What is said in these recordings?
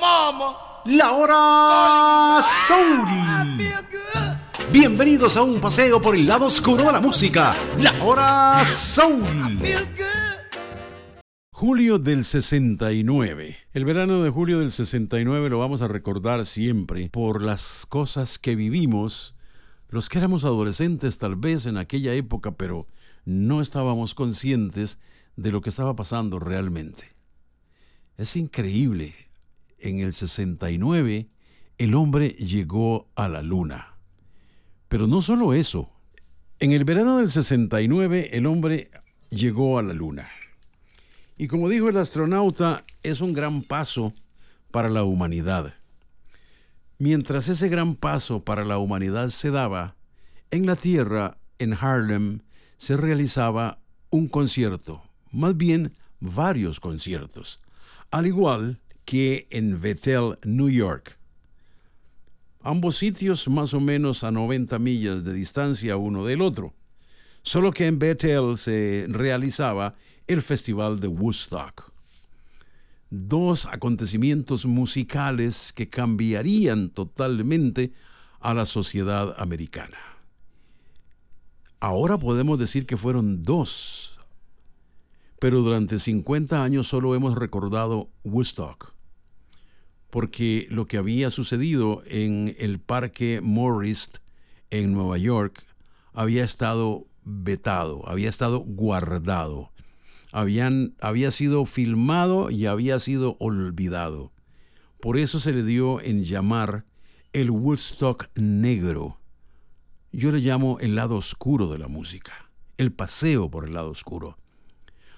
La hora Soul. Bienvenidos a un paseo por el lado oscuro de la música. La hora Soul. Julio del 69. El verano de julio del 69 lo vamos a recordar siempre por las cosas que vivimos, los que éramos adolescentes tal vez en aquella época, pero no estábamos conscientes de lo que estaba pasando realmente. Es increíble. En el 69 el hombre llegó a la luna. Pero no solo eso. En el verano del 69 el hombre llegó a la luna. Y como dijo el astronauta, es un gran paso para la humanidad. Mientras ese gran paso para la humanidad se daba, en la Tierra, en Harlem, se realizaba un concierto, más bien varios conciertos, al igual que en Bethel, New York. Ambos sitios más o menos a 90 millas de distancia uno del otro, solo que en Bethel se realizaba el Festival de Woodstock. Dos acontecimientos musicales que cambiarían totalmente a la sociedad americana. Ahora podemos decir que fueron dos, pero durante 50 años solo hemos recordado Woodstock, porque lo que había sucedido en el Parque Morris en Nueva York había estado vetado, había estado guardado habían, había sido filmado y había sido olvidado. Por eso se le dio en llamar el Woodstock negro. Yo le llamo el lado oscuro de la música, el paseo por el lado oscuro.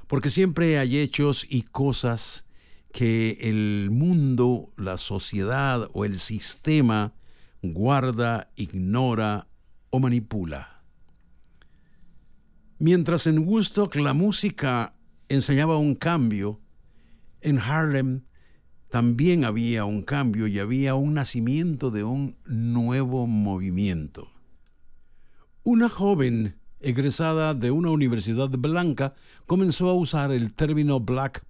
Porque siempre hay hechos y cosas que el mundo, la sociedad o el sistema guarda, ignora o manipula. Mientras en Woodstock la música enseñaba un cambio, en Harlem también había un cambio y había un nacimiento de un nuevo movimiento. Una joven egresada de una universidad blanca comenzó a usar el término black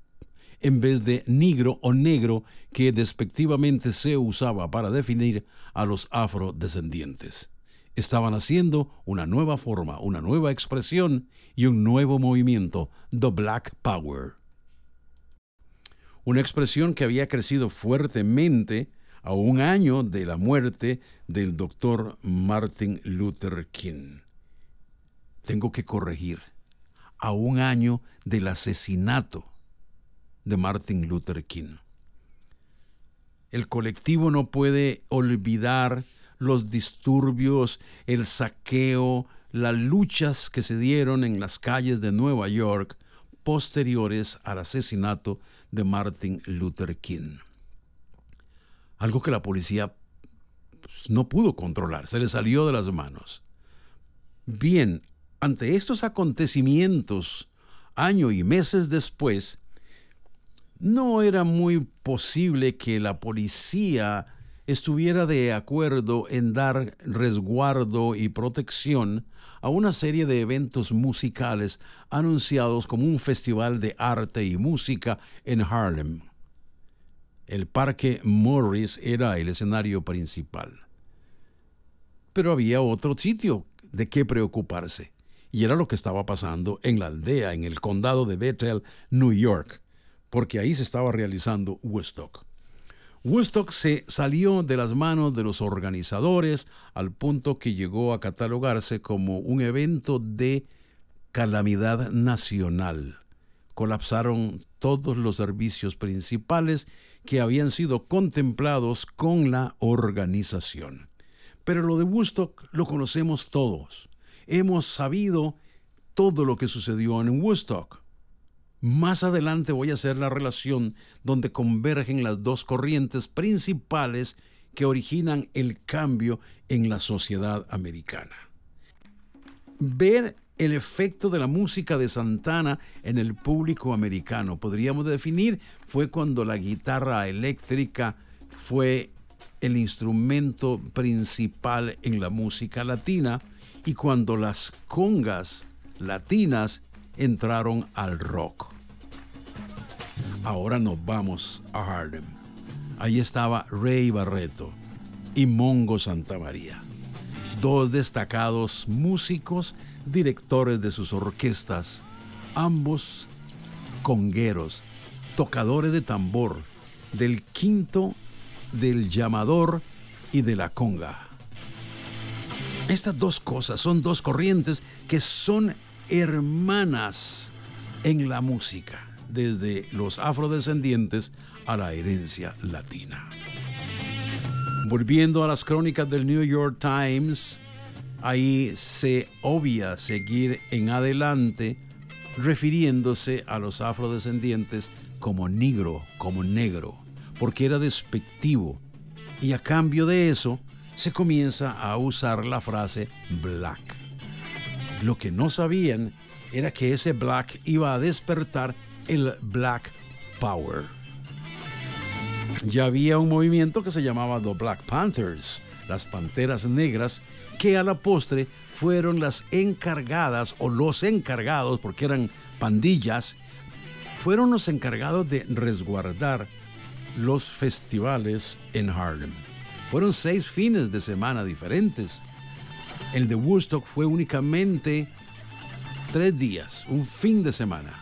en vez de negro o negro que despectivamente se usaba para definir a los afrodescendientes estaban haciendo una nueva forma, una nueva expresión y un nuevo movimiento, The Black Power. Una expresión que había crecido fuertemente a un año de la muerte del doctor Martin Luther King. Tengo que corregir, a un año del asesinato de Martin Luther King. El colectivo no puede olvidar los disturbios, el saqueo, las luchas que se dieron en las calles de Nueva York posteriores al asesinato de Martin Luther King. Algo que la policía pues, no pudo controlar, se le salió de las manos. Bien, ante estos acontecimientos, año y meses después, no era muy posible que la policía estuviera de acuerdo en dar resguardo y protección a una serie de eventos musicales anunciados como un festival de arte y música en Harlem. El Parque Morris era el escenario principal. Pero había otro sitio de qué preocuparse, y era lo que estaba pasando en la aldea, en el condado de Bethel, New York, porque ahí se estaba realizando Woodstock. Woodstock se salió de las manos de los organizadores al punto que llegó a catalogarse como un evento de calamidad nacional. Colapsaron todos los servicios principales que habían sido contemplados con la organización. Pero lo de Woodstock lo conocemos todos. Hemos sabido todo lo que sucedió en Woodstock. Más adelante voy a hacer la relación donde convergen las dos corrientes principales que originan el cambio en la sociedad americana. Ver el efecto de la música de Santana en el público americano, podríamos definir, fue cuando la guitarra eléctrica fue el instrumento principal en la música latina y cuando las congas latinas entraron al rock. Ahora nos vamos a Harlem. Ahí estaba Ray Barreto y Mongo Santamaría, dos destacados músicos, directores de sus orquestas, ambos congueros, tocadores de tambor, del quinto, del llamador y de la conga. Estas dos cosas son dos corrientes que son hermanas en la música, desde los afrodescendientes a la herencia latina. Volviendo a las crónicas del New York Times, ahí se obvia seguir en adelante refiriéndose a los afrodescendientes como negro, como negro, porque era despectivo. Y a cambio de eso, se comienza a usar la frase black. Lo que no sabían era que ese black iba a despertar el Black Power. Ya había un movimiento que se llamaba The Black Panthers, las Panteras Negras, que a la postre fueron las encargadas o los encargados, porque eran pandillas, fueron los encargados de resguardar los festivales en Harlem. Fueron seis fines de semana diferentes. El de Woodstock fue únicamente tres días, un fin de semana,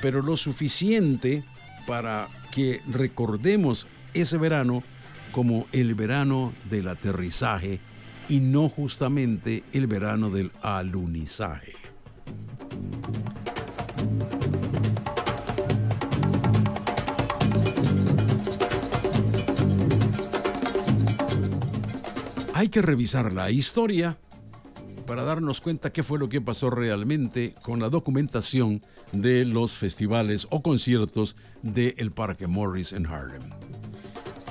pero lo suficiente para que recordemos ese verano como el verano del aterrizaje y no justamente el verano del alunizaje. Hay que revisar la historia para darnos cuenta qué fue lo que pasó realmente con la documentación de los festivales o conciertos del Parque Morris en Harlem.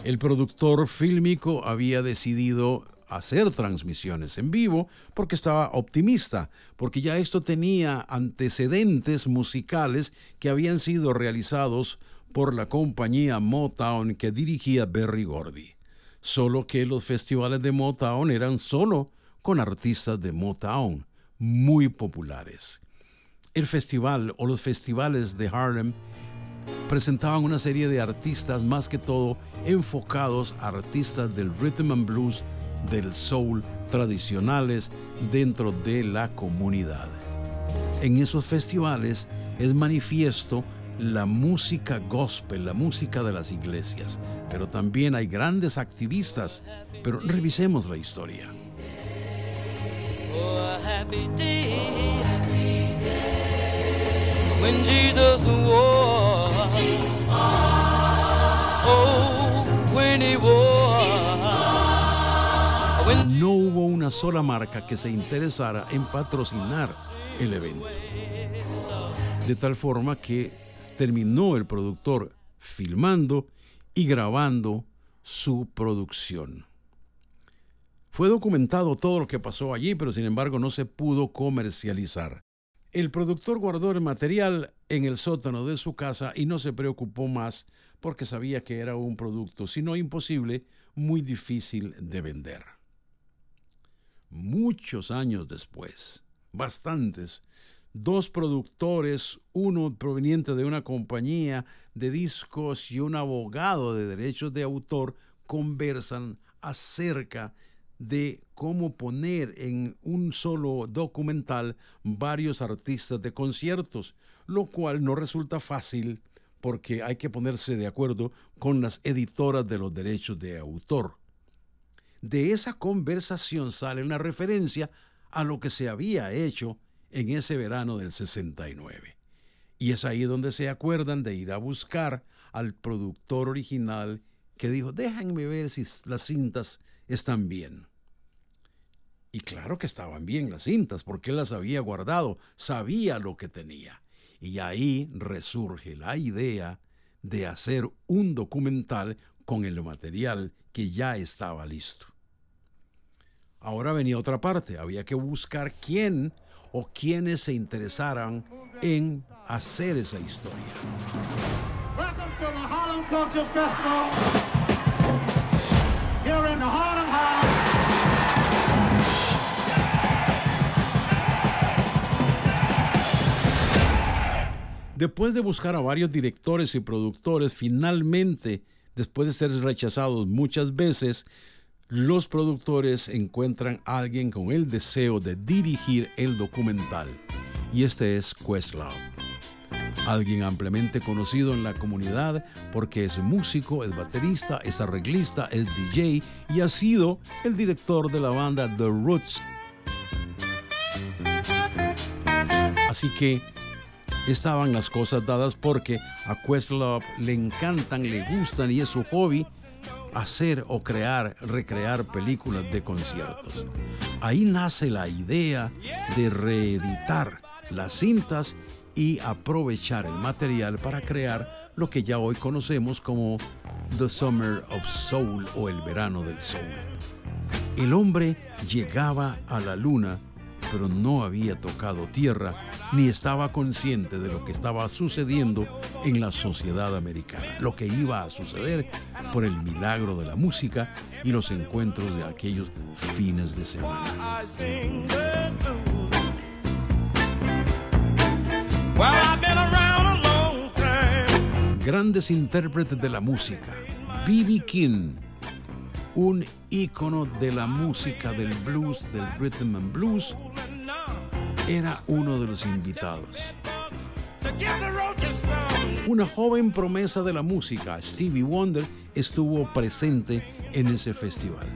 El productor fílmico había decidido hacer transmisiones en vivo porque estaba optimista, porque ya esto tenía antecedentes musicales que habían sido realizados por la compañía Motown que dirigía Berry Gordy. Solo que los festivales de Motown eran solo con artistas de Motown muy populares. El festival o los festivales de Harlem presentaban una serie de artistas más que todo enfocados a artistas del rhythm and blues, del soul tradicionales dentro de la comunidad. En esos festivales es manifiesto la música gospel, la música de las iglesias, pero también hay grandes activistas, pero revisemos la historia. No hubo una sola marca que se interesara en patrocinar el evento. De tal forma que terminó el productor filmando y grabando su producción. Fue documentado todo lo que pasó allí, pero sin embargo no se pudo comercializar. El productor guardó el material en el sótano de su casa y no se preocupó más porque sabía que era un producto, si no imposible, muy difícil de vender. Muchos años después, bastantes, dos productores, uno proveniente de una compañía de discos y un abogado de derechos de autor, conversan acerca de cómo poner en un solo documental varios artistas de conciertos, lo cual no resulta fácil porque hay que ponerse de acuerdo con las editoras de los derechos de autor. De esa conversación sale una referencia a lo que se había hecho en ese verano del 69. Y es ahí donde se acuerdan de ir a buscar al productor original que dijo, déjenme ver si las cintas están bien. Y claro que estaban bien las cintas, porque él las había guardado, sabía lo que tenía. Y ahí resurge la idea de hacer un documental con el material que ya estaba listo. Ahora venía otra parte, había que buscar quién o quiénes se interesaran en hacer esa historia. Después de buscar a varios directores y productores, finalmente después de ser rechazados muchas veces, los productores encuentran a alguien con el deseo de dirigir el documental. Y este es Questlove. Alguien ampliamente conocido en la comunidad porque es músico, es baterista, es arreglista, es DJ y ha sido el director de la banda The Roots. Así que estaban las cosas dadas porque a Questlove le encantan, le gustan y es su hobby hacer o crear, recrear películas de conciertos. Ahí nace la idea de reeditar las cintas y aprovechar el material para crear lo que ya hoy conocemos como The Summer of Soul o el verano del soul. El hombre llegaba a la luna pero no había tocado tierra ni estaba consciente de lo que estaba sucediendo en la sociedad americana, lo que iba a suceder por el milagro de la música y los encuentros de aquellos fines de semana. Grandes intérpretes de la música, B.B. King, un ícono de la música del blues, del rhythm and blues, era uno de los invitados. Una joven promesa de la música, Stevie Wonder, estuvo presente en ese festival,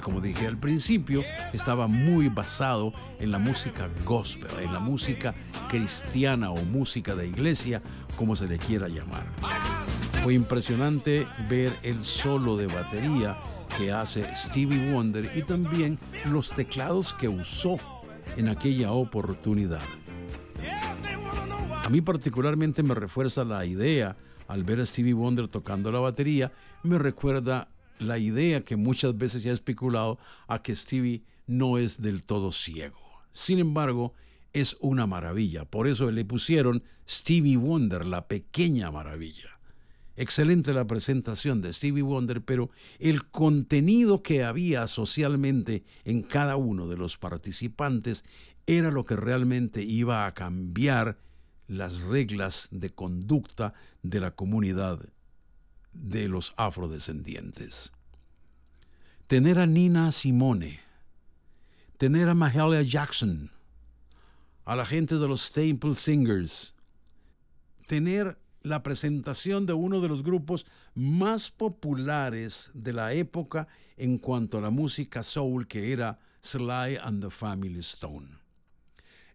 como dije al principio, estaba muy basado en la música gospel, en la música cristiana o música de iglesia, como se le quiera llamar. Fue impresionante ver el solo de batería que hace Stevie Wonder y también los teclados que usó en aquella oportunidad. A mí particularmente me refuerza la idea al ver a Stevie Wonder tocando la batería, me recuerda la idea que muchas veces se ha especulado a que Stevie no es del todo ciego. Sin embargo, es una maravilla. Por eso le pusieron Stevie Wonder, la pequeña maravilla. Excelente la presentación de Stevie Wonder, pero el contenido que había socialmente en cada uno de los participantes era lo que realmente iba a cambiar las reglas de conducta de la comunidad de los afrodescendientes. Tener a Nina Simone, tener a Mahalia Jackson, a la gente de los Staple Singers, tener la presentación de uno de los grupos más populares de la época en cuanto a la música soul, que era Sly and the Family Stone.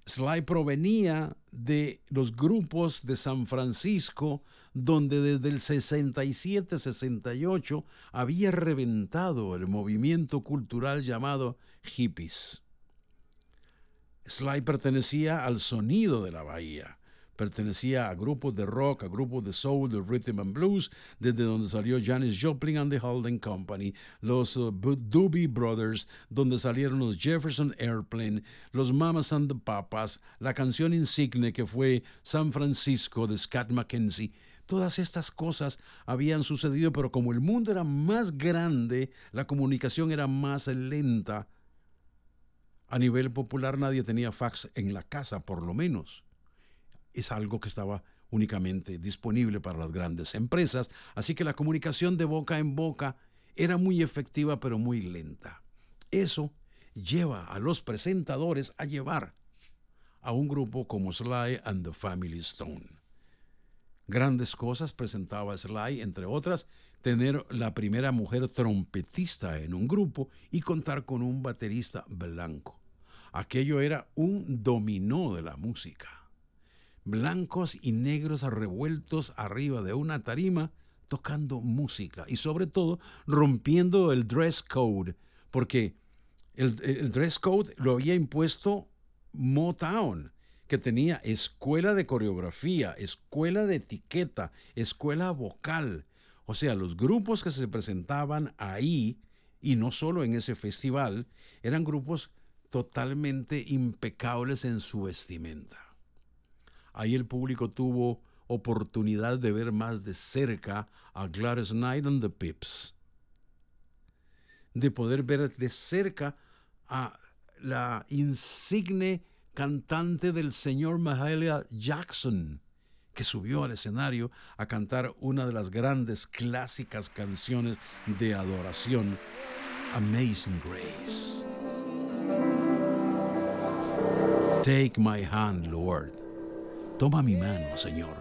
Sly provenía de los grupos de San Francisco, donde desde el 67-68 había reventado el movimiento cultural llamado hippies. Sly pertenecía al sonido de la bahía Pertenecía a grupos de rock, a grupos de soul, de rhythm and blues, desde donde salió Janis Joplin and the Holden Company, los uh, Doobie Brothers, donde salieron los Jefferson Airplane, los Mamas and the Papas, la canción insigne que fue San Francisco de Scott McKenzie. Todas estas cosas habían sucedido, pero como el mundo era más grande, la comunicación era más lenta. A nivel popular nadie tenía fax en la casa, por lo menos es algo que estaba únicamente disponible para las grandes empresas, así que la comunicación de boca en boca era muy efectiva pero muy lenta. Eso lleva a los presentadores a llevar a un grupo como Sly and the Family Stone. Grandes cosas presentaba Sly, entre otras, tener la primera mujer trompetista en un grupo y contar con un baterista blanco. Aquello era un dominó de la música blancos y negros revueltos arriba de una tarima tocando música y sobre todo rompiendo el dress code, porque el, dress code lo había impuesto Motown, que tenía escuela de coreografía, escuela de etiqueta, escuela vocal. O sea, los grupos que se presentaban ahí, y no solo en ese festival, eran grupos totalmente impecables en su vestimenta. Ahí el público tuvo oportunidad de ver más de cerca a Gladys Knight and the Pips. De poder ver de cerca a la insigne cantante del señor Mahalia Jackson, que subió al escenario a cantar una de las grandes clásicas canciones de adoración, Amazing Grace. Take my hand, Lord. Toma mi mano, Señor.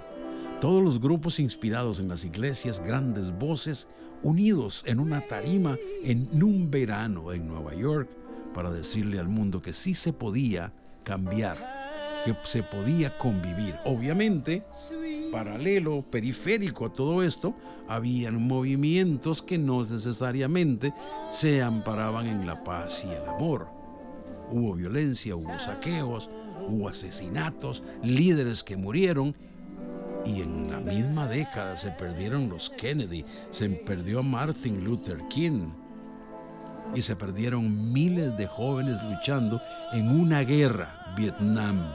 Todos los grupos inspirados en las iglesias, grandes voces, unidos en una tarima en un verano en Nueva York para decirle al mundo que sí se podía cambiar, que se podía convivir. Obviamente, paralelo, periférico a todo esto, habían movimientos que no necesariamente se amparaban en la paz y el amor. Hubo violencia, hubo saqueos, hubo asesinatos, líderes que murieron y en la misma década se perdieron los Kennedy, se perdió Martin Luther King y se perdieron miles de jóvenes luchando en una guerra, Vietnam.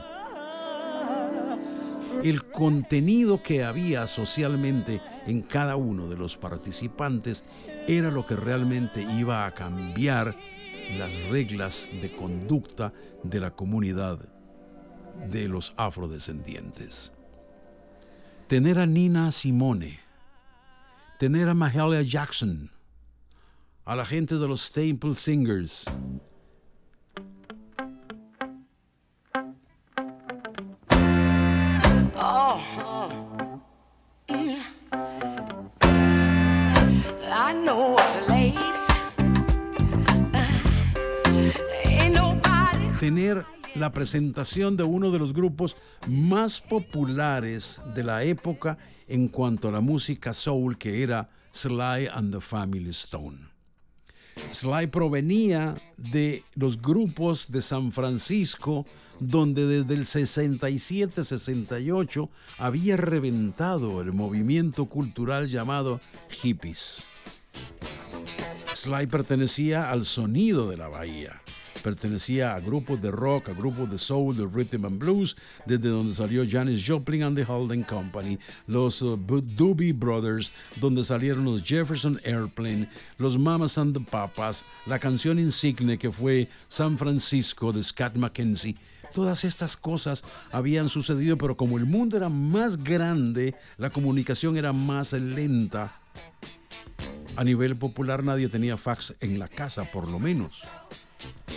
El contenido que había socialmente en cada uno de los participantes era lo que realmente iba a cambiar las reglas de conducta de la comunidad de los afrodescendientes. Tener a Nina Simone, tener a Mahalia Jackson, a la gente de los Staple Singers. Tener la presentación de uno de los grupos más populares de la época en cuanto a la música soul, que era Sly and the Family Stone. Sly provenía de los grupos de San Francisco, donde desde el 67-68 había reventado el movimiento cultural llamado hippies. Sly pertenecía al sonido de la bahía pertenecía a grupos de rock, a grupos de soul, de rhythm and blues, desde donde salió Janis Joplin and the Holden Company, los uh, Doobie Brothers, donde salieron los Jefferson Airplane, los Mamas and the Papas, la canción insigne que fue San Francisco de Scott McKenzie. Todas estas cosas habían sucedido, pero como el mundo era más grande, la comunicación era más lenta. A nivel popular nadie tenía fax en la casa, por lo menos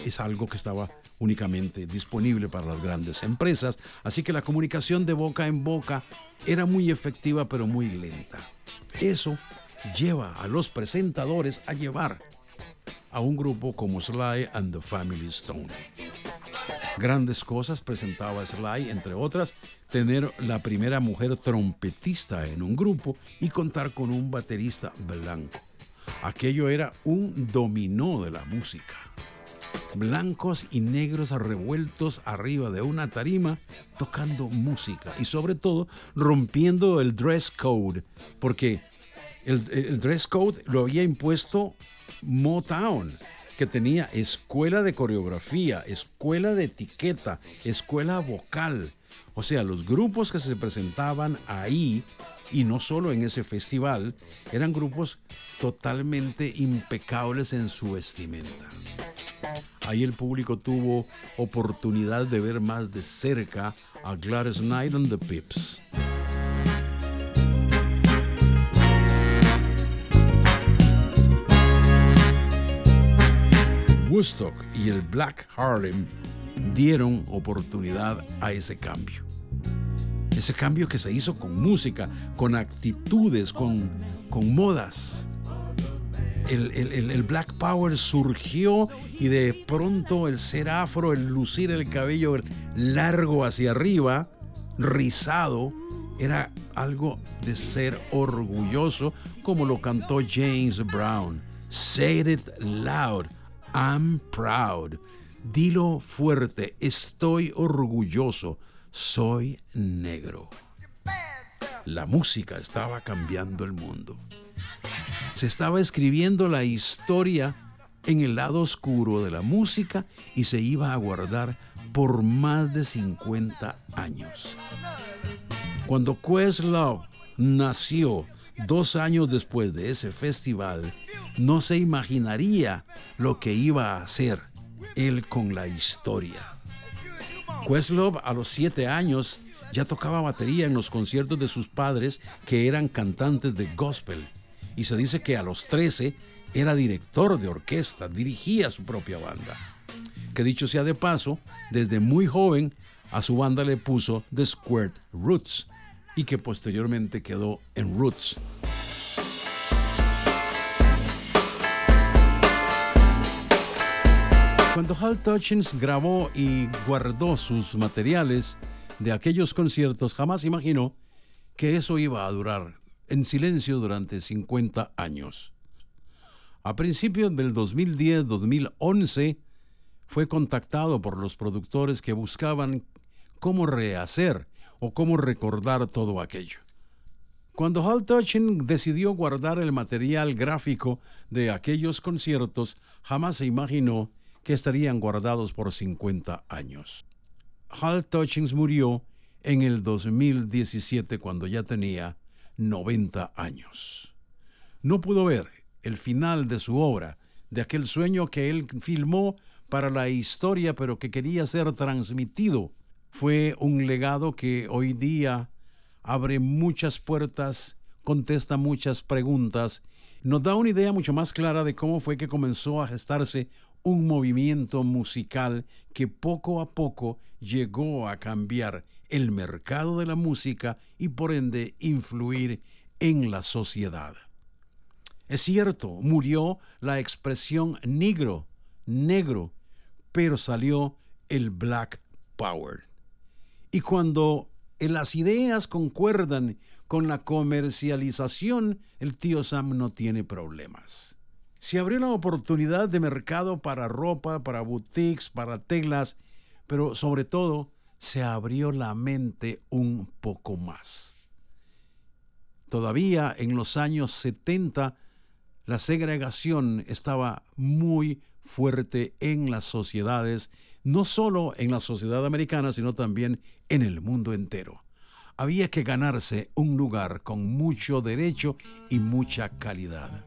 es algo que estaba únicamente disponible para las grandes empresas, así que la comunicación de boca en boca era muy efectiva pero muy lenta. Eso lleva a los presentadores a llevar a un grupo como Sly and the Family Stone. Grandes cosas presentaba Sly, entre otras, tener la primera mujer trompetista en un grupo y contar con un baterista blanco. Aquello era un dominó de la música blancos y negros revueltos arriba de una tarima tocando música y sobre todo rompiendo el dress code, porque el, dress code lo había impuesto Motown, que tenía escuela de coreografía, escuela de etiqueta, escuela vocal. O sea, los grupos que se presentaban ahí, y no solo en ese festival, eran grupos totalmente impecables en su vestimenta. Ahí el público tuvo oportunidad de ver más de cerca a Gladys Knight and the Pips. Woodstock y el Black Harlem dieron oportunidad a ese cambio. Ese cambio que se hizo con música, con actitudes, con, con modas el, Black Power surgió y de pronto el ser afro, el lucir el cabello largo hacia arriba, rizado, era algo de ser orgulloso, como lo cantó James Brown. Say it loud, I'm proud. Dilo fuerte, estoy orgulloso, soy negro. La música estaba cambiando el mundo se estaba escribiendo la historia en el lado oscuro de la música y se iba a guardar por más de 50 años. Cuando Questlove nació dos años después de ese festival, no se imaginaría lo que iba a hacer él con la historia. Questlove a los siete años Ya tocaba batería en los conciertos de sus padres que eran cantantes de gospel. Y se dice que a los 13 era director de orquesta, dirigía su propia banda. Que dicho sea de paso, desde muy joven a su banda le puso The Squared Roots y que posteriormente quedó en Roots. Cuando Hal Touchins grabó y guardó sus materiales de aquellos conciertos, jamás imaginó que eso iba a durar en silencio durante 50 años. A principios del 2010-2011 fue contactado por los productores que buscaban cómo rehacer o cómo recordar todo aquello. Cuando Hal Touching decidió guardar el material gráfico de aquellos conciertos, jamás se imaginó que estarían guardados por 50 años. Hal Touchings murió en el 2017 cuando ya tenía 90 años. No pudo ver el final de su obra, de aquel sueño que él filmó para la historia, pero que quería ser transmitido fue un legado que hoy día abre muchas puertas, contesta muchas preguntas, nos da una idea mucho más clara de cómo fue que comenzó a gestarse un movimiento musical que poco a poco llegó a cambiar el mercado de la música y por ende influir en la sociedad. Es cierto, murió la expresión negro, negro, pero salió el Black Power. Y cuando las ideas concuerdan con la comercialización, el tío Sam no tiene problemas. Se abrió la oportunidad de mercado para ropa, para boutiques, para telas, pero sobre todo se abrió la mente un poco más. Todavía en los años 70 la segregación estaba muy fuerte en las sociedades no solo en la sociedad americana, sino también en el mundo entero. Había que ganarse un lugar con mucho derecho y mucha calidad.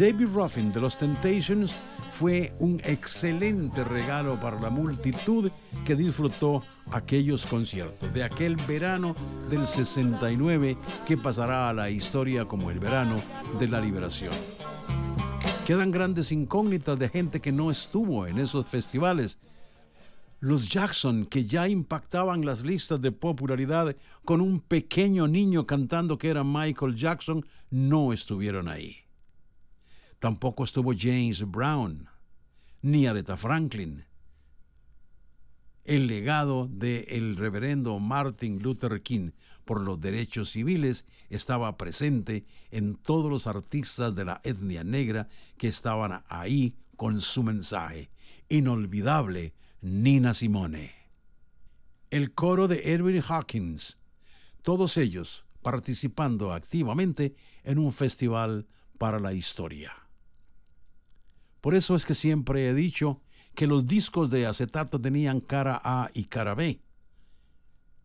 David Ruffin de los Temptations fue un excelente regalo para la multitud que disfrutó aquellos conciertos de aquel verano del 69 que pasará a la historia como el verano de la liberación. Quedan grandes incógnitas de gente que no estuvo en esos festivales. Los Jackson, que ya impactaban las listas de popularidad con un pequeño niño cantando que era Michael Jackson, no estuvieron ahí. Tampoco estuvo James Brown, ni Aretha Franklin. El legado del reverendo Martin Luther King por los derechos civiles estaba presente en todos los artistas de la etnia negra que estaban ahí con su mensaje. Inolvidable Nina Simone. El coro de Edwin Hawkins, todos ellos participando activamente en un festival para la historia. Por eso es que siempre he dicho que los discos de acetato tenían cara A y cara B.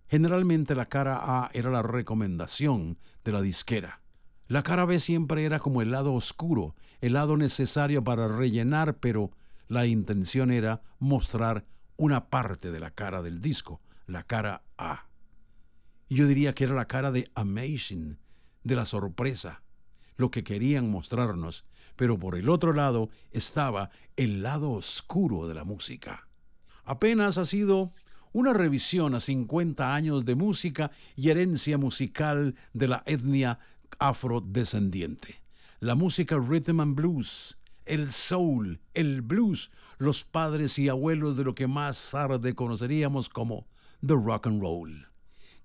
Generalmente la cara A era la recomendación de la disquera. La cara B siempre era como el lado oscuro, el lado necesario para rellenar, pero la intención era mostrar una parte de la cara del disco, la cara A. Y yo diría que era la cara de Amazing, de la sorpresa, lo que querían mostrarnos, pero por el otro lado estaba el lado oscuro de la música. Apenas ha sido una revisión a 50 años de música y herencia musical de la etnia afrodescendiente. La música rhythm and blues, el soul, el blues, los padres y abuelos de lo que más tarde conoceríamos como the rock and roll.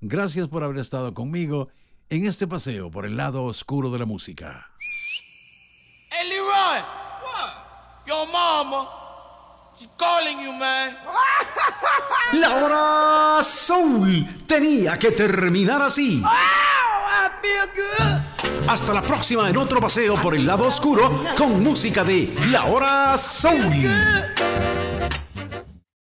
Gracias por haber estado conmigo en este paseo por el lado oscuro de la música. Leroy, what? Your mama calling you, man. La hora soul tenía que terminar así. Hasta la próxima en otro paseo por el lado oscuro con música de La hora soul.